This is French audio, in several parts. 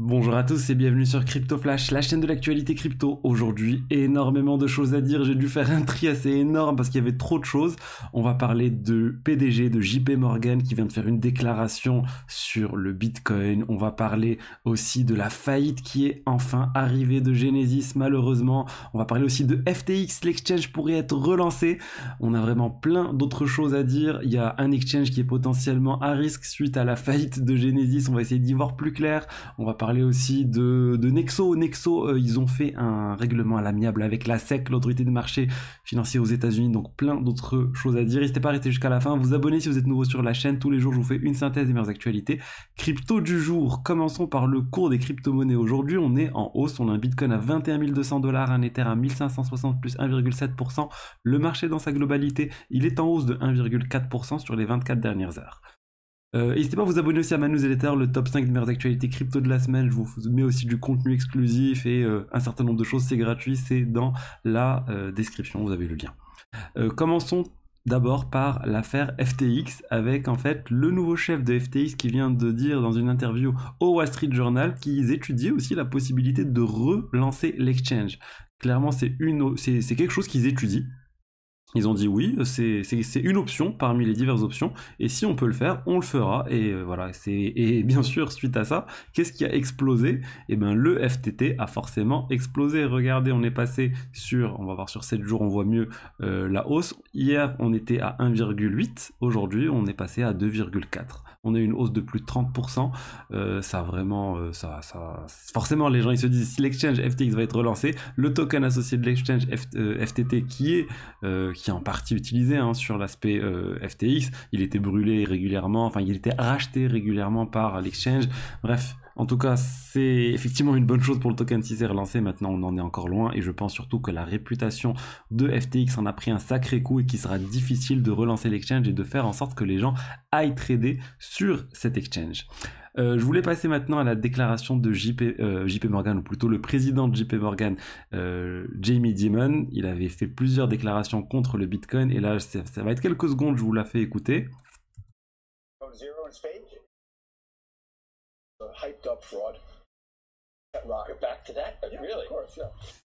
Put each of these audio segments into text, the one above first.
Bonjour à tous et bienvenue sur Crypto Flash, la chaîne de l'actualité crypto. Aujourd'hui, énormément de choses à dire. J'ai dû faire un tri assez énorme parce qu'il y avait trop de choses. On va parler de PDG de JP Morgan qui vient de faire une déclaration sur le Bitcoin. On va parler aussi de la faillite qui est enfin arrivée de Genesis malheureusement. On va parler aussi de FTX, l'exchange pourrait être relancé. On a vraiment plein d'autres choses à dire. Il y a un exchange qui est potentiellement à risque suite à la faillite de Genesis. On va essayer d'y voir plus clair. On va parler parler aussi de, Nexo. Nexo, euh, ils ont fait un règlement à l'amiable avec la SEC, l'autorité de marché financier aux États-Unis, donc plein d'autres choses à dire. N'hésitez pas à rester jusqu'à la fin. Vous abonnez si vous êtes nouveau sur la chaîne. Tous les jours, je vous fais une synthèse des meilleures actualités. Crypto du jour. Commençons par le cours des crypto-monnaies. Aujourd'hui, on est en hausse. On a un Bitcoin à 21 200 dollars, un Ether à 1560 plus 1,7%. Le marché dans sa globalité, il est en hausse de 1,4% sur les 24 dernières heures. Euh, n'hésitez pas à vous abonner aussi à ma newsletter, le top 5 des meilleures actualités crypto de la semaine. Je vous mets aussi du contenu exclusif et euh, un certain nombre de choses. C'est gratuit, c'est dans la euh, description, vous avez le lien. commençons d'abord par l'affaire FTX avec en fait le nouveau chef de FTX qui vient de dire dans une interview au Wall Street Journal qu'ils étudiaient aussi la possibilité de relancer l'exchange. Clairement, c'est quelque chose qu'ils étudient. Ils ont dit oui, c'est une option parmi les diverses options, et si on peut le faire, on le fera. Et euh, voilà, et bien sûr suite à ça, qu'est-ce qui a explosé? Eh bien, le FTT a forcément explosé. Regardez, on est passé sur, on va voir sur 7 jours, on voit mieux euh, la hausse. Hier, on était à 1,8, aujourd'hui, on est passé à 2,4 on a une hausse de plus de 30%. Euh, ça vraiment, ça, ça, forcément, les gens ils se disent si l'exchange FTX va être relancé, le token associé de l'exchange FTT qui est, qui est en partie utilisé hein, sur l'aspect FTX, il était brûlé régulièrement, enfin il était racheté régulièrement par l'exchange. Bref, en tout cas, c'est effectivement une bonne chose pour le token si c'est relancé. Maintenant, on en est encore loin et je pense surtout que la réputation de FTX en a pris un sacré coup et qu'il sera difficile de relancer l'exchange et de faire en sorte que les gens aillent trader sur cet exchange. Euh, je voulais passer maintenant à la déclaration de JP, euh, JP Morgan, ou plutôt le président de JP Morgan, euh, Jamie Dimon. Il avait fait plusieurs déclarations contre le Bitcoin et là, ça, va être quelques secondes, je vous la fais écouter. hyped up fraud. Back to that? Yeah, really? Of course, yeah.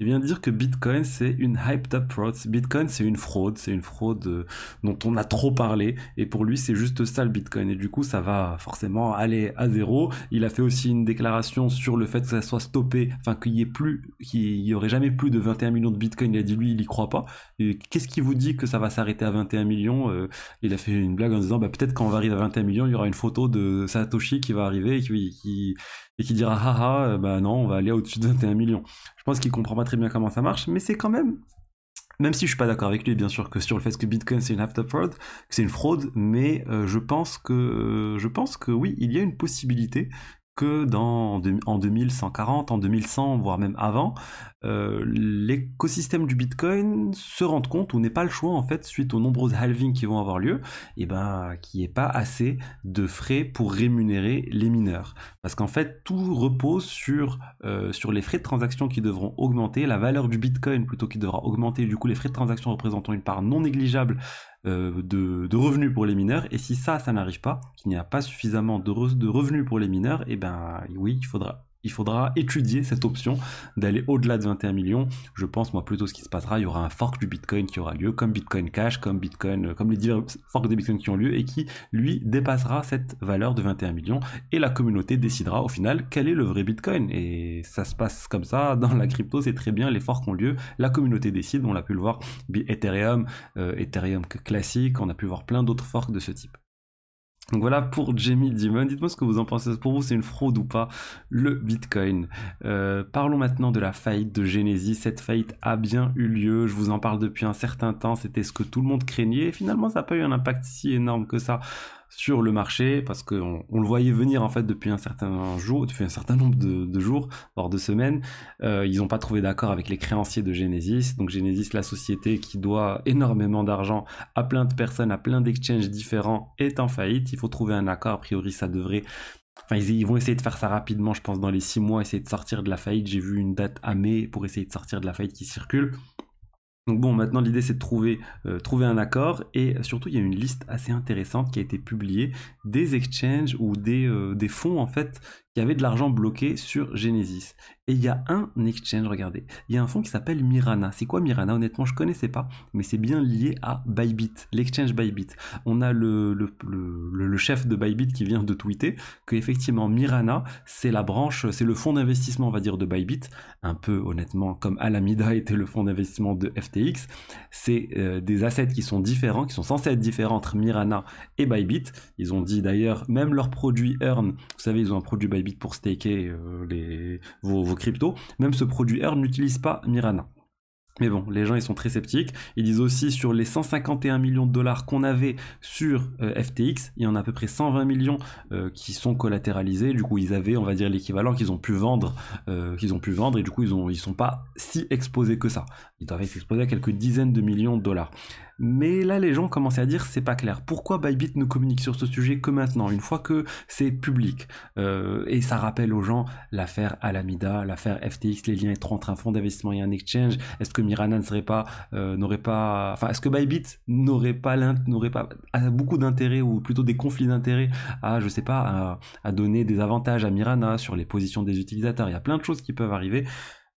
Il vient de dire que Bitcoin c'est une hyped up fraud. Bitcoin c'est une fraude, c'est une fraude euh, dont on a trop parlé et pour lui c'est juste ça le Bitcoin et du coup ça va forcément aller à zéro. Il a fait aussi une déclaration sur le fait que ça soit stoppé, enfin qu'il y ait plus, qu'il y aurait jamais plus de 21 millions de Bitcoin. Il a dit lui il y croit pas. Qu'est-ce qui vous dit que ça va s'arrêter à 21 millions euh, Il a fait une blague en disant bah peut-être quand on va arriver à 21 millions il y aura une photo de Satoshi qui va arriver et qui, qui et qui dira haha bah non on va aller au-dessus de 21 millions. Je pense qu'il comprend pas très bien comment ça marche, mais c'est quand même même si je suis pas d'accord avec lui, bien sûr, que sur le fait que Bitcoin c'est une after fraud, que c'est une fraude, mais euh, je pense que je pense que oui, il y a une possibilité dans, en 2140, en 2100, voire même avant, euh, l'écosystème du Bitcoin se rende compte ou n'est pas le choix en fait suite aux nombreuses halvings qui vont avoir lieu, et eh ben qu'il n'y ait pas assez de frais pour rémunérer les mineurs. Parce qu'en fait tout repose sur, euh, sur les frais de transaction qui devront augmenter, la valeur du Bitcoin plutôt qui devra augmenter, du coup les frais de transaction représentant une part non négligeable euh, de, revenus pour les mineurs. Et si ça, ça n'arrive pas, qu'il n'y a pas suffisamment de, revenus pour les mineurs, et eh ben oui, il faudra il faudra étudier cette option d'aller au-delà de 21 millions. Je pense moi plutôt ce qui se passera, il y aura un fork du Bitcoin qui aura lieu, comme Bitcoin Cash, comme Bitcoin, euh, comme les divers forks de Bitcoin qui ont lieu et qui lui dépassera cette valeur de 21 millions et la communauté décidera au final quel est le vrai Bitcoin. Et ça se passe comme ça dans la crypto, c'est très bien, les forks ont lieu, la communauté décide, on l'a pu le voir, Ethereum, euh, Ethereum classique, on a pu voir plein d'autres forks de ce type. Donc voilà pour Jamie Dimon. Dites-moi ce que vous en pensez. Pour vous, c'est une fraude ou pas le Bitcoin? Euh, Parlons maintenant de la faillite de Genesis. Cette faillite a bien eu lieu. Je vous en parle depuis un certain temps. C'était ce que tout le monde craignait. Et finalement, ça n'a pas eu un impact si énorme que ça sur le marché parce qu'on on le voyait venir en fait depuis un certain jour, depuis un certain nombre de, jours, voire de semaines. Euh, ils n'ont pas trouvé d'accord avec les créanciers de Genesis. Donc Genesis, la société qui doit énormément d'argent à plein de personnes, à plein d'exchanges différents, est en faillite. Il faut trouver un accord. A priori, ça devrait Enfin, ils, vont essayer de faire ça rapidement, je pense, dans les six mois, essayer de sortir de la faillite. J'ai vu une date à mai pour essayer de sortir de la faillite qui circule. Donc bon, maintenant l'idée c'est de trouver, euh, trouver un accord et surtout il y a une liste assez intéressante qui a été publiée des exchanges ou des, euh, fonds en fait qui avait de l'argent bloqué sur Genesis. Et il y a un exchange, regardez, il y a un fonds qui s'appelle Mirana. C'est quoi Mirana? Honnêtement, je connaissais pas, mais c'est bien lié à Bybit, l'exchange Bybit. On a le, chef de Bybit qui vient de tweeter que effectivement Mirana, c'est la branche, c'est le fonds d'investissement, on va dire, de Bybit, un peu honnêtement comme Alameda était le fonds d'investissement de FTX. C'est euh, des assets qui sont différents, qui sont censés être différents entre Mirana et Bybit. Ils ont dit d'ailleurs, même leur produit Earn, vous savez, ils ont un produit Bybit pour staker euh, vos crypto, même ce produit Earn n'utilise pas Mirana. Mais bon, les gens ils sont très sceptiques. Ils disent aussi sur les 151 millions de dollars qu'on avait sur euh, FTX, il y en a à peu près 120 millions euh, qui sont collatéralisés. Du coup, ils avaient, on va dire, l'équivalent qu'ils ont pu vendre, euh, qu'ils ont pu vendre, et du coup, ils ont, ils sont pas si exposés que ça. Ils doivent être exposés à quelques dizaines de millions de dollars. Mais là, les gens commençaient à dire c'est pas clair. Pourquoi Bybit ne communique sur ce sujet que maintenant, une fois que c'est public? Euh, Et ça rappelle aux gens l'affaire Alameda, l'affaire FTX, les liens entre un fonds d'investissement et un exchange. Est-ce que Mirana ne pas, euh, n'aurait pas, Bybit n'aurait pas, beaucoup d'intérêt ou plutôt des conflits d'intérêt à, je sais pas, à donner des avantages à Mirana sur les positions des utilisateurs? Il y a plein de choses qui peuvent arriver.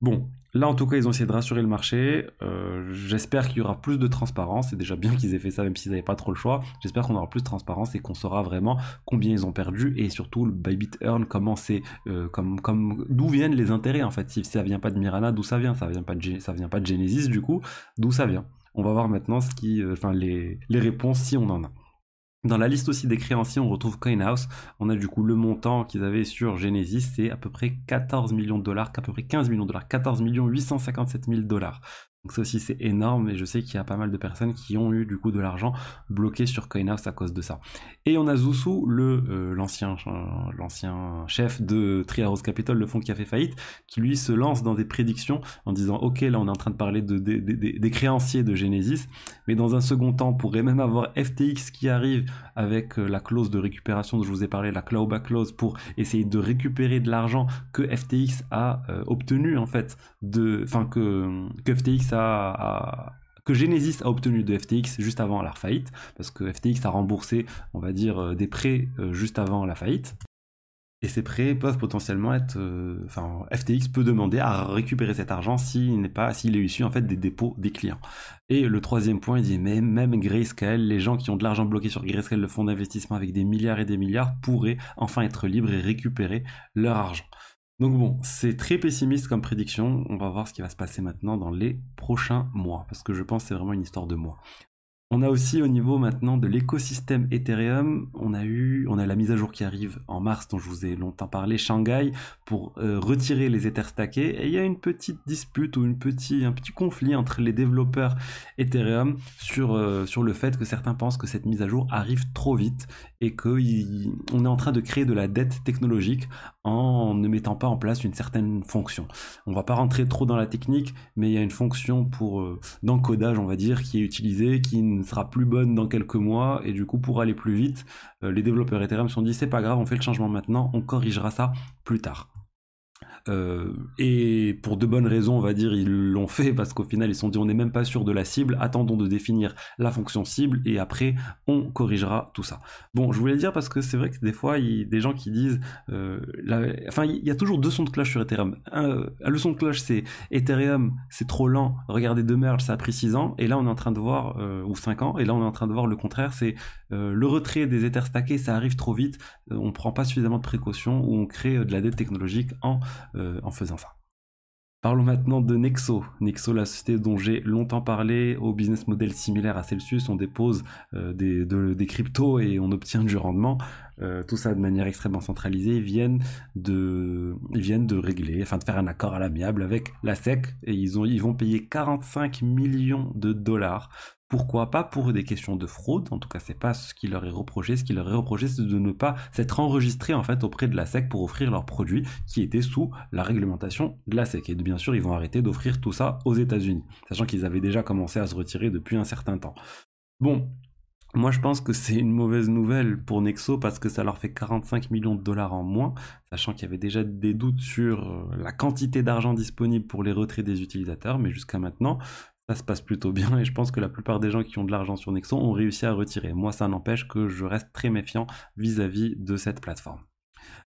Bon, là en tout cas ils ont essayé de rassurer le marché. Euh, j'espère qu'il y aura plus de transparence. C'est déjà bien qu'ils aient fait ça même s'ils n'avaient pas trop le choix. J'espère qu'on aura plus de transparence et qu'on saura vraiment combien ils ont perdu et surtout le Bybit Earn, comment c'est, euh, comme, d'où viennent les intérêts en fait. Si ça vient pas de Mirana, d'où ça vient? Ça vient pas de, ça vient pas de Genesis du coup, d'où ça vient? On va voir maintenant ce qui, euh, les, les réponses si on en a. Dans la liste aussi des créanciers, on retrouve CoinHouse. On a du coup le montant qu'ils avaient sur Genesis, c'est à peu près 14 millions de dollars, à peu près 15 millions de dollars, 14 millions 857 000 dollars. Donc ça aussi c'est énorme et je sais qu'il y a pas mal de personnes qui ont eu du coup de l'argent bloqué sur CoinHouse à cause de ça. Et on a Zusu, le euh, l'ancien chef de Treehouse Capital, le fonds qui a fait faillite, qui lui se lance dans des prédictions en disant ok là on est en train de parler de, des créanciers de Genesis, mais dans un second temps on pourrait même avoir FTX qui arrive avec euh, la clause de récupération dont je vous ai parlé, la clawback clause pour essayer de récupérer de l'argent que FTX a euh, obtenu en fait de, enfin que que FTX que Genesis a obtenu de FTX juste avant la faillite, parce que FTX a remboursé, on va dire, euh, des prêts euh, juste avant la faillite. Et ces prêts peuvent potentiellement être, euh, enfin, FTX peut demander à récupérer cet argent s'il n'est pas, s'il est issu en fait des dépôts des clients. Et le troisième point, il dit même, même Grayscale, les gens qui ont de l'argent bloqué sur Grayscale, le fonds d'investissement avec des milliards et des milliards, pourraient enfin être libres et récupérer leur argent. Donc bon, c'est très pessimiste comme prédiction. On va voir ce qui va se passer maintenant dans les prochains mois, parce que je pense que c'est vraiment une histoire de mois. On a aussi au niveau maintenant de l'écosystème Ethereum, on a eu, on a la mise à jour qui arrive en mars dont je vous ai longtemps parlé, Shanghai, pour euh, retirer les Ethers stackés. Et il y a une petite dispute ou un petit conflit entre les développeurs Ethereum euh, sur le fait que certains pensent que cette mise à jour arrive trop vite et qu'on est en train de créer de la dette technologique en ne mettant pas en place une certaine fonction. On va pas rentrer trop dans la technique, mais il y a une fonction pour euh, d'encodage, on va dire, qui est utilisée, qui ne sera plus bonne dans quelques mois, et du coup, pour aller plus vite, euh, les développeurs Ethereum se sont dit c'est pas grave, on fait le changement maintenant, on corrigera ça plus tard. Euh, et pour de bonnes raisons, on va dire, ils l'ont fait parce qu'au final, ils se sont dit on n'est même pas sûr de la cible, attendons de définir la fonction cible et après on corrigera tout ça. Bon, je voulais dire parce que c'est vrai que des fois, il y a des gens qui disent, euh, enfin, il y a toujours deux sons de cloche sur Ethereum. Un, le son de cloche, c'est Ethereum, c'est trop lent, regardez deux merge, ça a pris 6 ans, et là on est en train de voir, euh, ou 5 ans, et là on est en train de voir le contraire, c'est le retrait des Ethers stackés, ça arrive trop vite, on prend pas suffisamment de précautions, ou on crée de la dette technologique en euh, en faisant ça. Parlons maintenant de Nexo. Nexo, la société dont j'ai longtemps parlé, au business model similaire à Celsius, on dépose euh, des, cryptos et on obtient du rendement. Euh, tout ça de manière extrêmement centralisée. Ils viennent de, viennent de régler, enfin de faire un accord à l'amiable avec la SEC et ils, ont, ils vont payer 45 millions de dollars pourquoi pas pour des questions de fraude? En tout cas, c'est pas ce qui leur est reproché. Ce qui leur est reproché, c'est de ne pas s'être enregistré en fait auprès de la SEC pour offrir leurs produits qui étaient sous la réglementation de la SEC. Et bien sûr, ils vont arrêter d'offrir tout ça aux États-Unis, sachant qu'ils avaient déjà commencé à se retirer depuis un certain temps. Bon, moi, je pense que c'est une mauvaise nouvelle pour Nexo parce que ça leur fait 45 millions de dollars en moins, sachant qu'il y avait déjà des doutes sur euh, la quantité d'argent disponible pour les retraits des utilisateurs, mais jusqu'à maintenant, ça se passe plutôt bien et je pense que la plupart des gens qui ont de l'argent sur Nexon ont réussi à retirer. Moi, ça n'empêche que je reste très méfiant vis-à-vis de cette plateforme.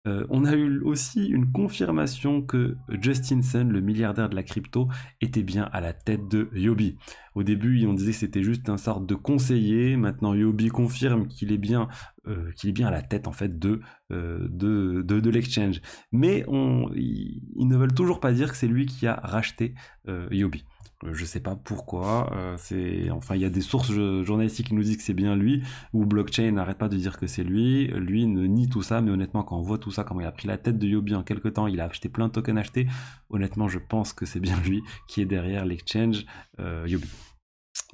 Euh, on a eu aussi une confirmation que Justin Sun, le milliardaire de la crypto, était bien à la tête de Yobi. Au début, on disait que c'était juste un sorte de conseiller. Maintenant, Yobi confirme qu'il est bien, euh, à la tête en fait de euh, l'exchange. Mais on, ils, ne veulent toujours pas dire que c'est lui qui a racheté Yobi. Euh, je sais pas pourquoi. Euh, enfin il y a des sources journalistiques qui nous disent que c'est bien lui ou blockchain n'arrête pas de dire que c'est lui. Lui ne nie tout ça, mais honnêtement quand on voit tout ça, comment il a pris la tête de Yobi en quelques temps, il a acheté plein de tokens achetés. Honnêtement, je pense que c'est bien lui qui est derrière l'exchange euh, Yobi.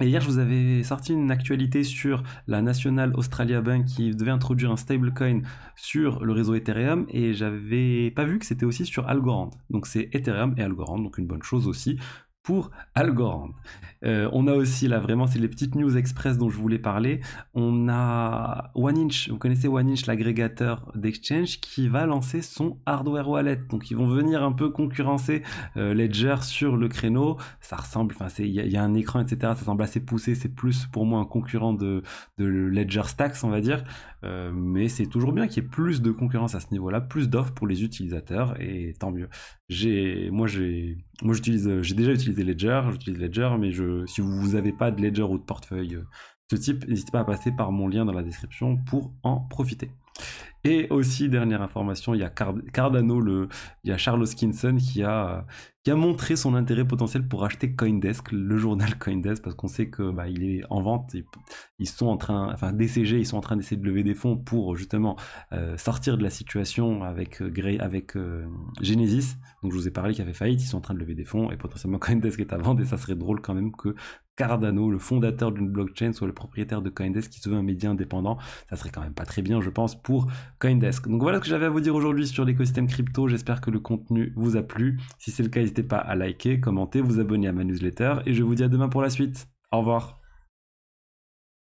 Et hier, je vous avais sorti une actualité sur la National Australia Bank qui devait introduire un stablecoin sur le réseau Ethereum et j'avais pas vu que c'était aussi sur Algorand. Donc c'est Ethereum et Algorand, donc une bonne chose aussi pour Algorand. Euh, on a aussi là vraiment c'est les petites news express dont je voulais parler. On a OneInch, vous connaissez OneInch l'agrégateur d'exchange qui va lancer son hardware wallet. Donc ils vont venir un peu concurrencer euh, Ledger sur le créneau. Ça ressemble, enfin il y, a un écran etc. Ça semble assez poussé. C'est plus pour moi un concurrent de, de Ledger Stacks on va dire. Euh, mais c'est toujours bien qu'il y ait plus de concurrence à ce niveau-là, plus d'offres pour les utilisateurs et tant mieux. J'ai, moi j'ai, moi j'utilise, j'ai déjà utilisé Ledger, j'utilise Ledger, mais je, si vous n'avez pas de Ledger ou de portefeuille euh, de ce type, n'hésitez pas à passer par mon lien dans la description pour en profiter. Et aussi, dernière information, il y a Cardano, le, il y a Charles Hoskinson qui a, qui a montré son intérêt potentiel pour acheter Coindesk, le journal Coindesk, parce qu'on sait que bah, il est en vente. ils sont en train, enfin DCG, ils sont en train d'essayer de lever des fonds pour justement euh, sortir de la situation avec euh, avec euh, Genesis. Donc je vous ai parlé qui avait faillite, ils sont en train de lever des fonds et potentiellement Coindesk est à vendre et ça serait drôle quand même que Cardano, le fondateur d'une blockchain, soit le propriétaire de Coindesk qui se veut un média indépendant. Ça serait quand même pas très bien, je pense, pour Coindesk. Donc voilà ce que j'avais à vous dire aujourd'hui sur l'écosystème crypto. J'espère que le contenu vous a plu. Si c'est le cas, n'hésitez pas à liker, commenter, vous abonner à ma newsletter et je vous dis à demain pour la suite. Au revoir.